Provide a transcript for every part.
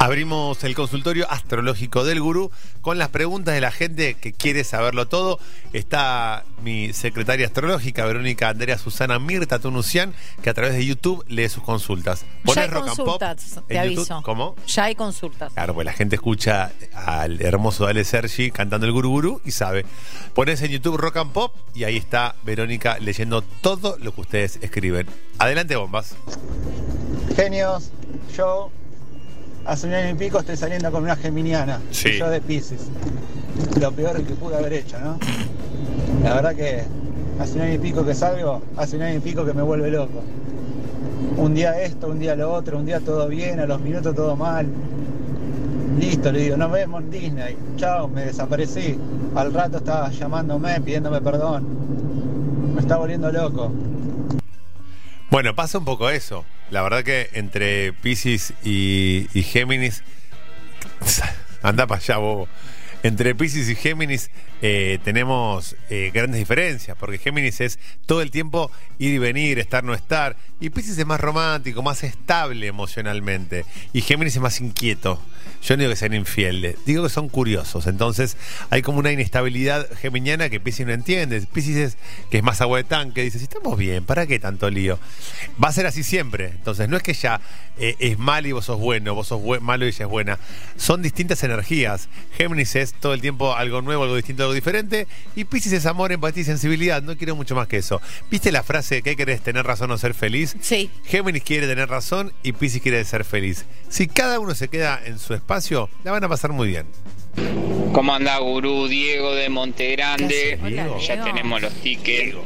Abrimos el consultorio astrológico del gurú con las preguntas de la gente que quiere saberlo todo. Está mi secretaria astrológica, Verónica Andrea Susana Mirta Tunucian, que a través de YouTube lee sus consultas. Ya hay rock and pop consultas, te en YouTube. aviso. ¿Cómo? Ya hay consultas. Claro, pues la gente escucha al hermoso Dale Sergi cantando el gurú gurú y sabe. Pones en YouTube Rock and Pop y ahí está Verónica leyendo todo lo que ustedes escriben. Adelante, bombas. Genios, yo hace un año y pico estoy saliendo con una geminiana. Sí. Yo de Pisces. Lo peor que pude haber hecho, ¿no? La verdad que hace un año y pico que salgo, hace un año y pico que me vuelve loco. Un día esto, un día lo otro, un día todo bien, a los minutos todo mal. Listo, le digo, nos vemos en Disney. Chao, me desaparecí. Al rato estaba llamándome, pidiéndome perdón. Me está volviendo loco. Bueno, pasa un poco eso. La verdad que entre Pisces y, y Géminis. Anda para allá, bobo. Entre Pisces y Géminis eh, tenemos eh, grandes diferencias, porque Géminis es todo el tiempo ir y venir, estar, no estar, y Pisces es más romántico, más estable emocionalmente, y Géminis es más inquieto. Yo no digo que sean infieles, digo que son curiosos, entonces hay como una inestabilidad geminiana que Pisces no entiende. Pisces es que es más agua de tanque, dice, si estamos bien, ¿para qué tanto lío? Va a ser así siempre, entonces no es que ella eh, es mal y vos sos bueno, vos sos malo y ella es buena, son distintas energías. Géminis es todo el tiempo algo nuevo, algo distinto, algo diferente. Y Pisces es amor, empatía y sensibilidad. No quiero mucho más que eso. ¿Viste la frase ¿qué querés? ¿Tener razón o ser feliz? Sí. Géminis quiere tener razón y Pisces quiere ser feliz. Si cada uno se queda en su espacio, la van a pasar muy bien. ¿Cómo anda Gurú Diego de Montegrande? Hola, Diego. Ya tenemos los tickets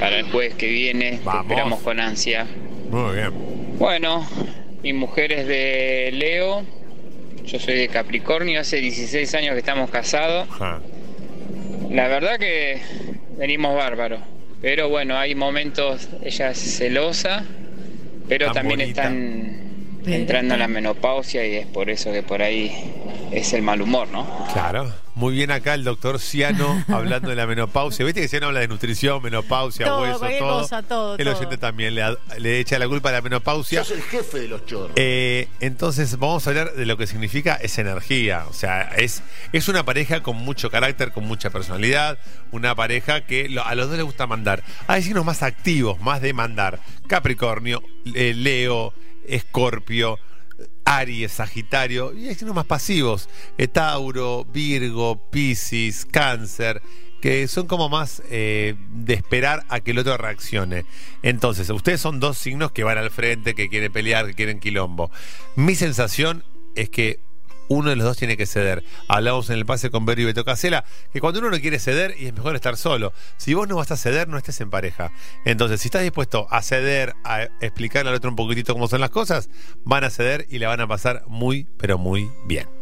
para el jueves que viene. Te esperamos con ansia. Muy bien. Bueno, mi mujer es de Leo. Yo soy de Capricornio. Hace 16 años que estamos casados. Ajá. La verdad que venimos bárbaros. Pero bueno, hay momentos, ella es celosa, pero Tan también bonita. están entrando en la menopausia y es por eso que por ahí es el mal humor, ¿no? Claro. Muy bien acá el doctor Ciano hablando de la menopausia. Viste que Ciano habla de nutrición, menopausia, Todo, hueso, todo. cosa, todo, El todo. oyente también le, ha- le echa la culpa a la menopausia. Sos el jefe de los chorros. Eh, entonces vamos a hablar de lo que significa esa energía. O sea, es, es una pareja con mucho carácter, con mucha personalidad, una pareja que lo- a los dos les gusta mandar. Hay signos más activos, más de mandar. Capricornio, eh, Leo, Escorpio. Aries, Sagitario, y hay signos más pasivos, eh, Tauro, Virgo, Piscis, Cáncer, que son como más eh, de esperar a que el otro reaccione. Entonces, ustedes son dos signos que van al frente, que quieren pelear, que quieren quilombo. Mi sensación es que uno de los dos tiene que ceder. Hablamos en el pase con Vero y Beto Casela, que cuando uno no quiere ceder, y es mejor estar solo. Si vos no vas a ceder, no estés en pareja. Entonces, si estás dispuesto a ceder, a explicarle al otro un poquitito cómo son las cosas, van a ceder y la van a pasar muy, pero muy bien.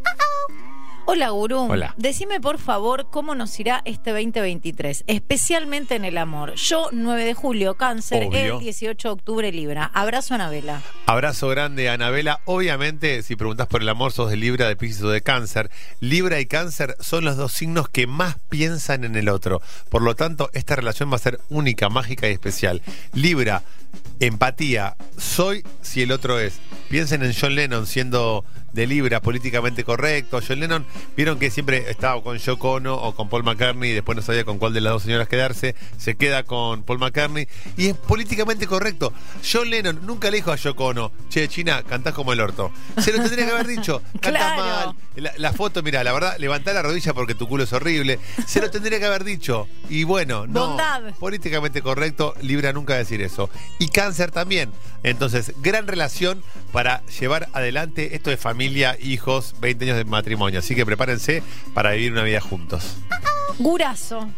Hola, Gurú. Hola. Decime, por favor, cómo nos irá este 2023, especialmente en el amor. Yo, 9 de julio, cáncer, Obvio. el 18 de octubre, Libra. Abrazo, Anabela. Abrazo grande, Anabela. Obviamente, si preguntas por el amor, sos de Libra, de Piscis o de Cáncer. Libra y Cáncer son los dos signos que más piensan en el otro. Por lo tanto, esta relación va a ser única, mágica y especial. Libra, empatía. Soy si el otro es. Piensen en John Lennon siendo de Libra, políticamente correcto. John Lennon, vieron que siempre estaba con Yoko Ono o con Paul McCartney y después no sabía con cuál de las dos señoras quedarse. Se queda con Paul McCartney y es políticamente correcto. John Lennon nunca le dijo a Yoko Ono, che, China, cantás como el orto. Se lo tendría que haber dicho, cantás Claro. mal. La, la foto, mira, la verdad, levantá la rodilla porque tu culo es horrible. Se lo tendría que haber dicho. Y bueno, no. Bondad. Políticamente correcto, Libra nunca decir eso. Y Cáncer también. Entonces, gran relación para llevar adelante esto de familia, hijos, 20 años de matrimonio. Así que prepárense para vivir una vida juntos. Gurazo.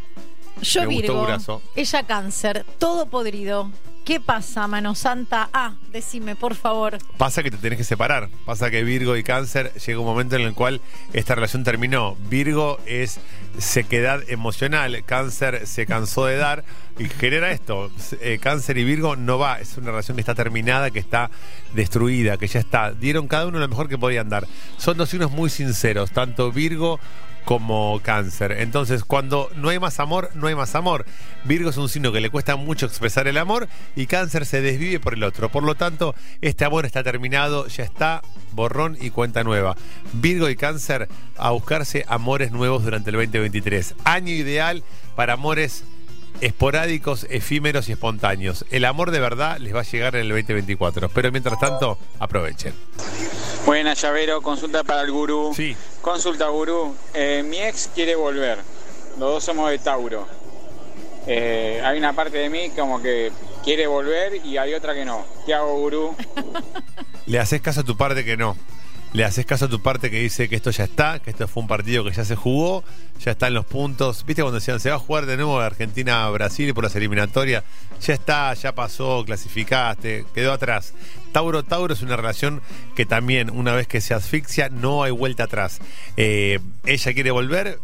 Yo Me gustó Virgo. Gurazo. Ella cáncer. Todo podrido. ¿Qué pasa, mano santa? Ah, decime, por favor. Pasa que te tenés que separar. Pasa que Virgo y Cáncer llega un momento en el cual esta relación terminó. Virgo es sequedad emocional, Cáncer se cansó de dar y genera esto. Eh, cáncer y Virgo no va, es una relación que está terminada, que está destruida, que ya está. Dieron cada uno lo mejor que podían dar. Son dos signos muy sinceros, tanto Virgo como cáncer. Entonces, cuando no hay más amor, no hay más amor. Virgo es un signo que le cuesta mucho expresar el amor y cáncer se desvive por el otro. Por lo tanto, este amor está terminado, ya está, borrón y cuenta nueva. Virgo y cáncer a buscarse amores nuevos durante el 2023. Año ideal para amores esporádicos, efímeros y espontáneos. El amor de verdad les va a llegar en el 2024. Pero mientras tanto, aprovechen. Buena, llavero, consulta para el gurú. Sí. Consulta, gurú. Eh, mi ex quiere volver. Los dos somos de Tauro. Eh, hay una parte de mí como que quiere volver y hay otra que no. ¿Qué hago, gurú? Le haces caso a tu parte que no. Le haces caso a tu parte que dice que esto ya está, que esto fue un partido que ya se jugó, ya están los puntos. ¿Viste cuando decían se va a jugar de nuevo Argentina-Brasil por las eliminatorias? Ya está, ya pasó, clasificaste, quedó atrás. Tauro-Tauro es una relación que también, una vez que se asfixia, no hay vuelta atrás. Eh, ella quiere volver,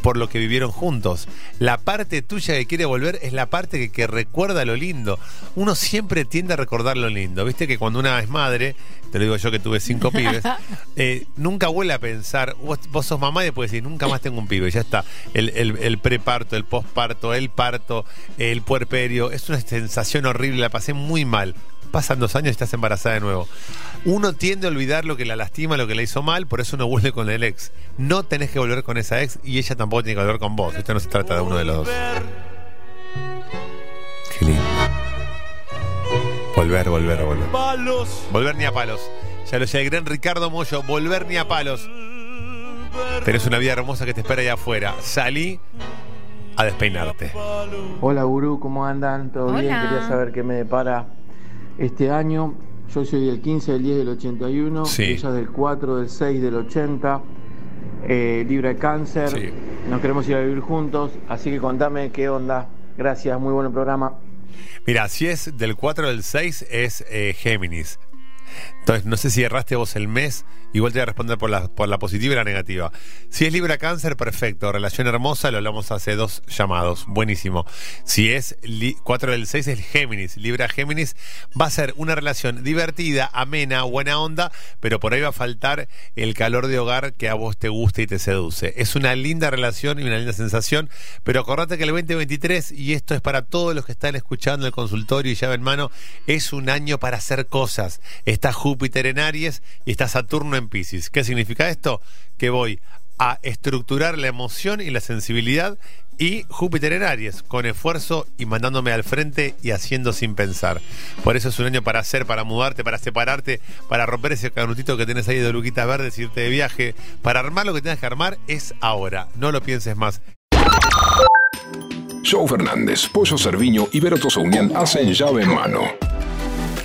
por lo que vivieron juntos. La parte tuya que quiere volver es la parte que, que, recuerda lo lindo. Uno siempre tiende a recordar lo lindo. Viste que cuando una es madre, te lo digo yo que tuve cinco pibes, eh, nunca vuelve a pensar, vos, vos, sos mamá y después decir, nunca más tengo un pibe. Ya está. El, el, el preparto, el posparto, el parto, el puerperio. Es una sensación horrible, la pasé muy mal pasan dos años y estás embarazada de nuevo. Uno tiende a olvidar lo que la lastima, lo que le hizo mal, por eso uno vuelve con el ex. No tenés que volver con esa ex y ella tampoco tiene que volver con vos. Esto no se trata de uno de los dos. Volver, volver, volver. Volver ni a palos. Ya lo sé, el gran Ricardo Mollo, volver ni a palos. Tenés una vida hermosa que te espera allá afuera. Salí a despeinarte. Hola, gurú, ¿cómo andan? ¿Todo Hola. bien? Quería saber qué me depara este año. Yo soy del 15 del 10 del 81, Sí. ella es del 4 del 6 del 80, eh, libre de cáncer. Sí. Nos queremos ir a vivir juntos, así que contame qué onda. Gracias, muy buen programa. Mira, si es del 4 del 6 es eh, Géminis. Entonces, no sé si erraste vos el mes, igual te voy a responder por la, por la positiva y la negativa. Si es Libra Cáncer, perfecto. Relación hermosa, lo hablamos hace dos llamados. Buenísimo. Si es li- 4 del 6 es Géminis. Libra Géminis va a ser una relación divertida, amena, buena onda, pero por ahí va a faltar el calor de hogar que a vos te gusta y te seduce. Es una linda relación y una linda sensación, pero acordate que el 2023, y esto es para todos los que están escuchando el consultorio y llave en mano, es un año para hacer cosas. Está Júpiter en Aries y está Saturno en Pisces. ¿Qué significa esto? Que voy a estructurar la emoción y la sensibilidad y Júpiter en Aries, con esfuerzo y mandándome al frente y haciendo sin pensar. Por eso es un año para hacer, para mudarte, para separarte, para romper ese canutito que tenés ahí de luquita verde, irte de viaje, para armar lo que tengas que armar es ahora, no lo pienses más. Joe Fernández, Pollo Cerviño y Vero Unión hacen llave en mano.